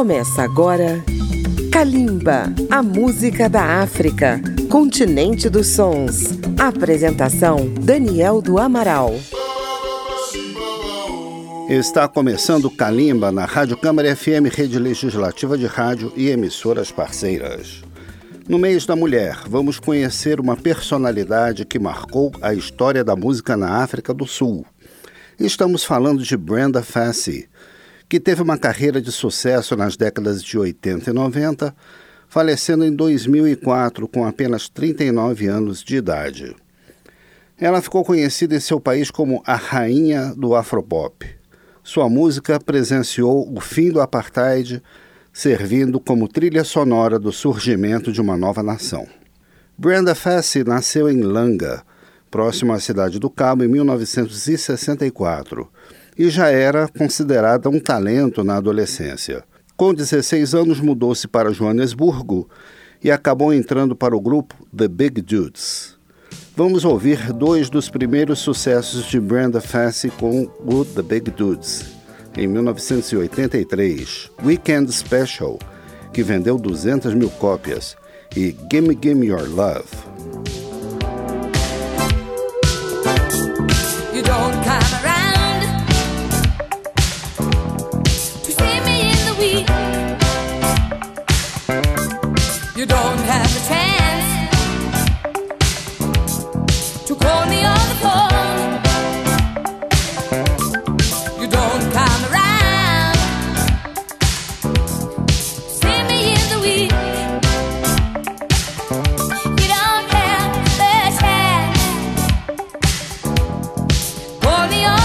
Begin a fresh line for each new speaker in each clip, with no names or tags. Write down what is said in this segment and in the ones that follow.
Começa agora Kalimba, a música da África, continente dos sons. Apresentação Daniel do Amaral.
Está começando Kalimba na Rádio Câmara FM, rede legislativa de rádio e emissoras parceiras. No mês da mulher, vamos conhecer uma personalidade que marcou a história da música na África do Sul. Estamos falando de Brenda Fassie, que teve uma carreira de sucesso nas décadas de 80 e 90, falecendo em 2004 com apenas 39 anos de idade. Ela ficou conhecida em seu país como a rainha do afropop. Sua música presenciou o fim do apartheid, servindo como trilha sonora do surgimento de uma nova nação. Brenda Fassie nasceu em Langa, próximo à cidade do Cabo, em 1964 e já era considerada um talento na adolescência. Com 16 anos, mudou-se para Joanesburgo e acabou entrando para o grupo The Big Dudes. Vamos ouvir dois dos primeiros sucessos de Brenda Fassie com o The Big Dudes, em 1983, Weekend Special, que vendeu 200 mil cópias, e Gimme Gimme Your Love. You don't come the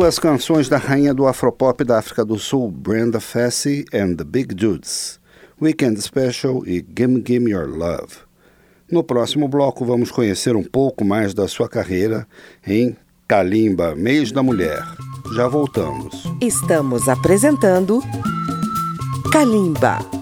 Duas canções da rainha do afropop da África do Sul, Brenda Fassie and the Big Dudes, Weekend Special e Gimme Gimme Your Love. No próximo bloco vamos conhecer um pouco mais da sua carreira em Kalimba, Mês da Mulher. Já voltamos.
Estamos apresentando Kalimba.